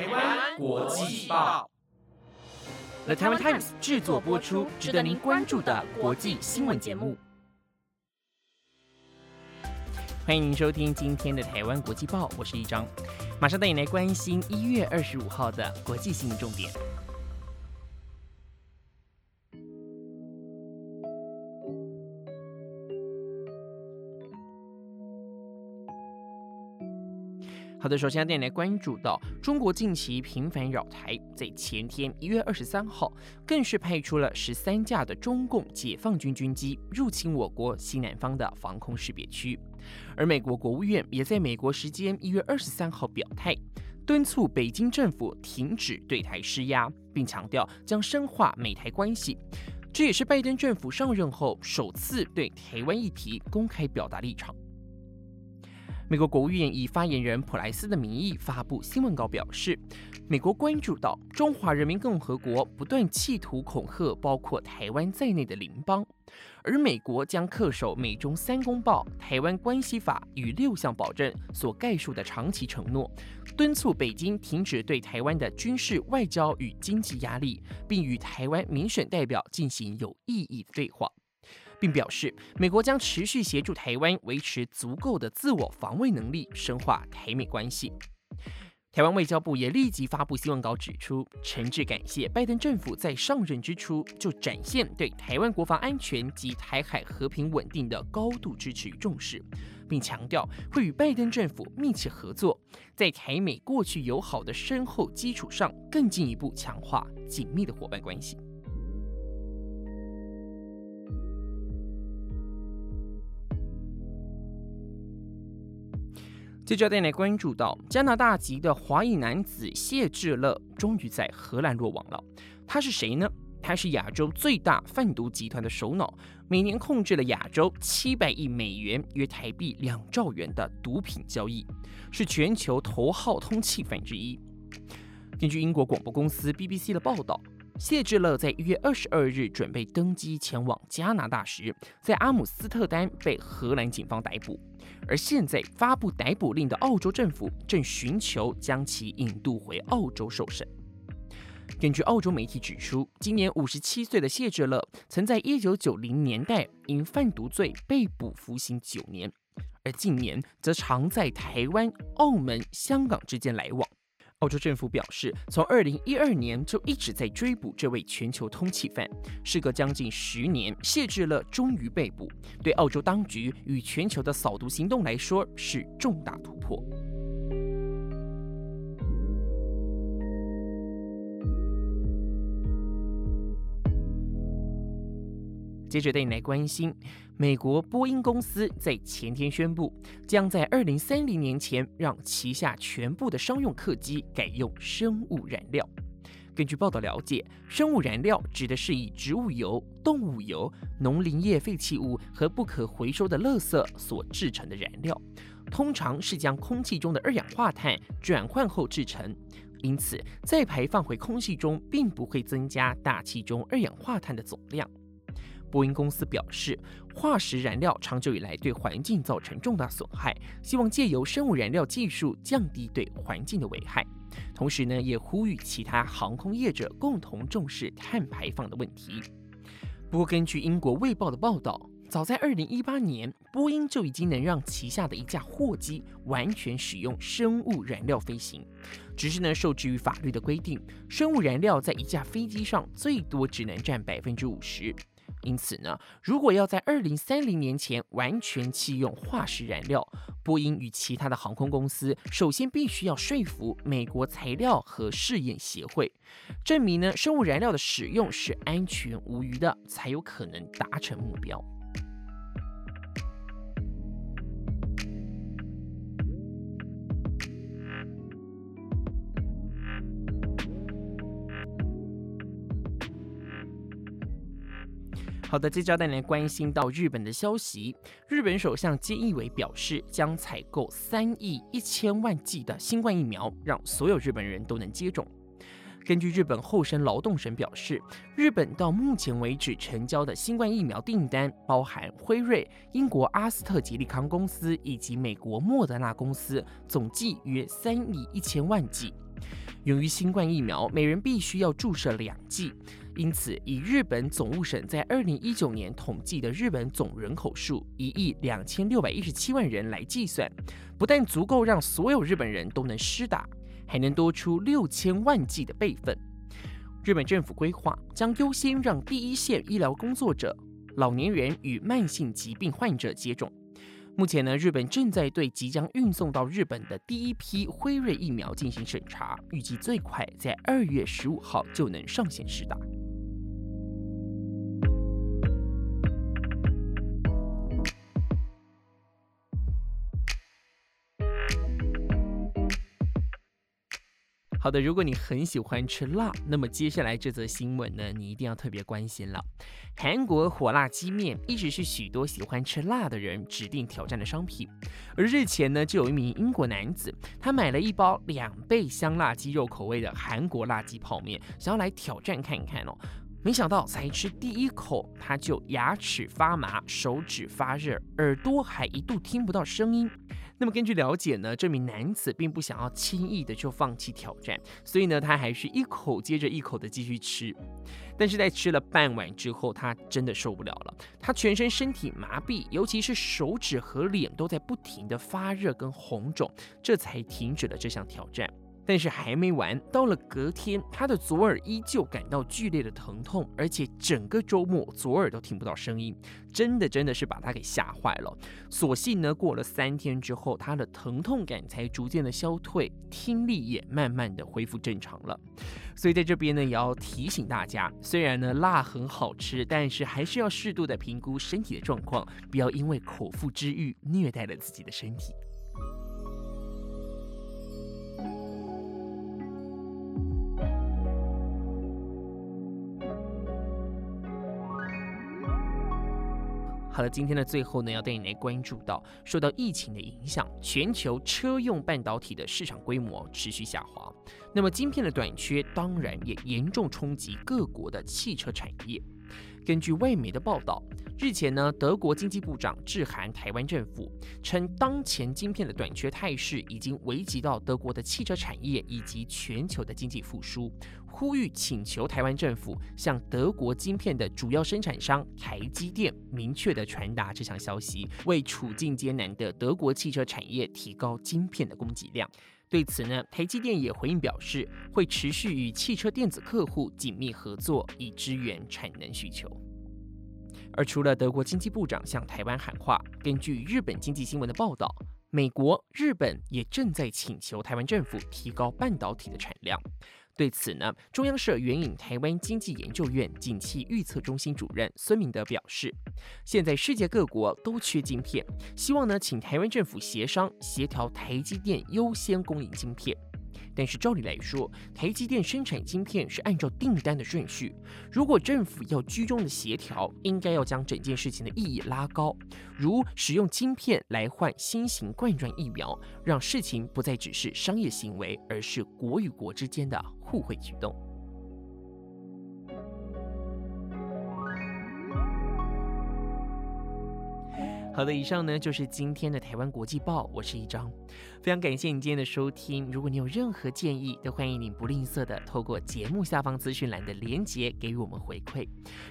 台湾国际报，The Taiwan Times 制作播出，值得您关注的国际新闻节目。欢迎您收听今天的台湾国际报，我是一章，马上带你来关心一月二十五号的国际新闻重点。的，首先带来关注到中国近期频繁扰台，在前天一月二十三号，更是派出了十三架的中共解放军军机入侵我国西南方的防空识别区，而美国国务院也在美国时间一月二十三号表态，敦促北京政府停止对台施压，并强调将深化美台关系。这也是拜登政府上任后首次对台湾议题公开表达立场。美国国务院以发言人普莱斯的名义发布新闻稿表示，美国关注到中华人民共和国不断企图恐吓包括台湾在内的邻邦，而美国将恪守美中三公报、台湾关系法与六项保证所概述的长期承诺，敦促北京停止对台湾的军事、外交与经济压力，并与台湾民选代表进行有意义的对话。并表示，美国将持续协助台湾维持足够的自我防卫能力，深化台美关系。台湾外交部也立即发布新闻稿，指出诚挚感谢拜登政府在上任之初就展现对台湾国防安全及台海和平稳定的高度支持与重视，并强调会与拜登政府密切合作，在台美过去友好的深厚基础上，更进一步强化紧密的伙伴关系。接着带来关注到加拿大籍的华裔男子谢志乐终于在荷兰落网了。他是谁呢？他是亚洲最大贩毒集团的首脑，每年控制了亚洲七百亿美元（约台币两兆元）的毒品交易，是全球头号通缉犯之一。根据英国广播公司 BBC 的报道。谢志乐在一月二十二日准备登机前往加拿大时，在阿姆斯特丹被荷兰警方逮捕。而现在发布逮捕令的澳洲政府正寻求将其引渡回澳洲受审。根据澳洲媒体指出，今年五十七岁的谢志乐曾在一九九零年代因贩毒罪被捕服刑九年，而近年则常在台湾、澳门、香港之间来往。澳洲政府表示，从二零一二年就一直在追捕这位全球通缉犯。事隔将近十年，谢志乐终于被捕，对澳洲当局与全球的扫毒行动来说是重大突破。接着带你来关心，美国波音公司在前天宣布，将在二零三零年前让旗下全部的商用客机改用生物燃料。根据报道了解，生物燃料指的是以植物油、动物油、农林业废弃物和不可回收的垃圾所制成的燃料，通常是将空气中的二氧化碳转换后制成，因此再排放回空气中并不会增加大气中二氧化碳的总量。波音公司表示，化石燃料长久以来对环境造成重大损害，希望借由生物燃料技术降低对环境的危害。同时呢，也呼吁其他航空业者共同重视碳排放的问题。不过，根据英国卫报的报道，早在2018年，波音就已经能让旗下的一架货机完全使用生物燃料飞行。只是呢，受制于法律的规定，生物燃料在一架飞机上最多只能占百分之五十。因此呢，如果要在二零三零年前完全弃用化石燃料，波音与其他的航空公司首先必须要说服美国材料和试验协会，证明呢生物燃料的使用是安全无虞的，才有可能达成目标。好的，接着带来关心到日本的消息。日本首相菅义伟表示，将采购三亿一千万剂的新冠疫苗，让所有日本人都能接种。根据日本厚生劳动省表示，日本到目前为止成交的新冠疫苗订单，包含辉瑞、英国阿斯特捷利康公司以及美国莫德纳公司，总计约三亿一千万剂。由于新冠疫苗每人必须要注射两剂，因此以日本总务省在二零一九年统计的日本总人口数一亿两千六百一十七万人来计算，不但足够让所有日本人都能施打，还能多出六千万剂的备份。日本政府规划将优先让第一线医疗工作者、老年人与慢性疾病患者接种。目前呢，日本正在对即将运送到日本的第一批辉瑞疫苗进行审查，预计最快在二月十五号就能上线试打。好的，如果你很喜欢吃辣，那么接下来这则新闻呢，你一定要特别关心了。韩国火辣鸡面一直是许多喜欢吃辣的人指定挑战的商品。而日前呢，就有一名英国男子，他买了一包两倍香辣鸡肉口味的韩国辣鸡泡面，想要来挑战看一看哦。没想到才吃第一口，他就牙齿发麻、手指发热、耳朵还一度听不到声音。那么根据了解呢，这名男子并不想要轻易的就放弃挑战，所以呢，他还是一口接着一口的继续吃。但是在吃了半碗之后，他真的受不了了，他全身身体麻痹，尤其是手指和脸都在不停的发热跟红肿，这才停止了这项挑战。但是还没完，到了隔天，他的左耳依旧感到剧烈的疼痛，而且整个周末左耳都听不到声音，真的真的是把他给吓坏了。所幸呢，过了三天之后，他的疼痛感才逐渐的消退，听力也慢慢的恢复正常了。所以在这边呢，也要提醒大家，虽然呢辣很好吃，但是还是要适度的评估身体的状况，不要因为口腹之欲虐待了自己的身体。好了，今天的最后呢，要带你来关注到，受到疫情的影响，全球车用半导体的市场规模持续下滑。那么，晶片的短缺当然也严重冲击各国的汽车产业。根据外媒的报道，日前呢，德国经济部长致函台湾政府，称当前晶片的短缺态势已经危及到德国的汽车产业以及全球的经济复苏。呼吁请求台湾政府向德国晶片的主要生产商台积电明确的传达这项消息，为处境艰难的德国汽车产业提高晶片的供给量。对此呢，台积电也回应表示，会持续与汽车电子客户紧密合作，以支援产能需求。而除了德国经济部长向台湾喊话，根据日本经济新闻的报道，美国、日本也正在请求台湾政府提高半导体的产量。对此呢，中央社援引台湾经济研究院景气预测中心主任孙明德表示，现在世界各国都缺晶片，希望呢请台湾政府协商协调台积电优先供应晶片。但是照理来说，台积电生产晶片是按照订单的顺序。如果政府要居中的协调，应该要将整件事情的意义拉高，如使用晶片来换新型冠状疫苗，让事情不再只是商业行为，而是国与国之间的互惠举动。好的，以上呢就是今天的台湾国际报，我是一张，非常感谢你今天的收听。如果你有任何建议，都欢迎你不吝啬的透过节目下方资讯栏的连结给予我们回馈。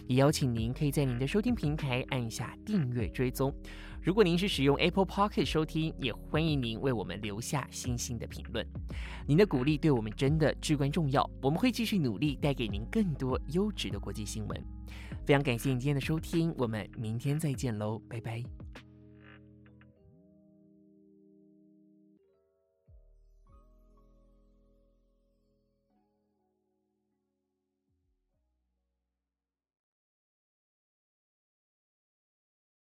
也邀请您可以在您的收听平台按下订阅追踪。如果您是使用 Apple Pocket 收听，也欢迎您为我们留下星星的评论。您的鼓励对我们真的至关重要，我们会继续努力带给您更多优质的国际新闻。非常感谢你今天的收听，我们明天再见喽，拜拜。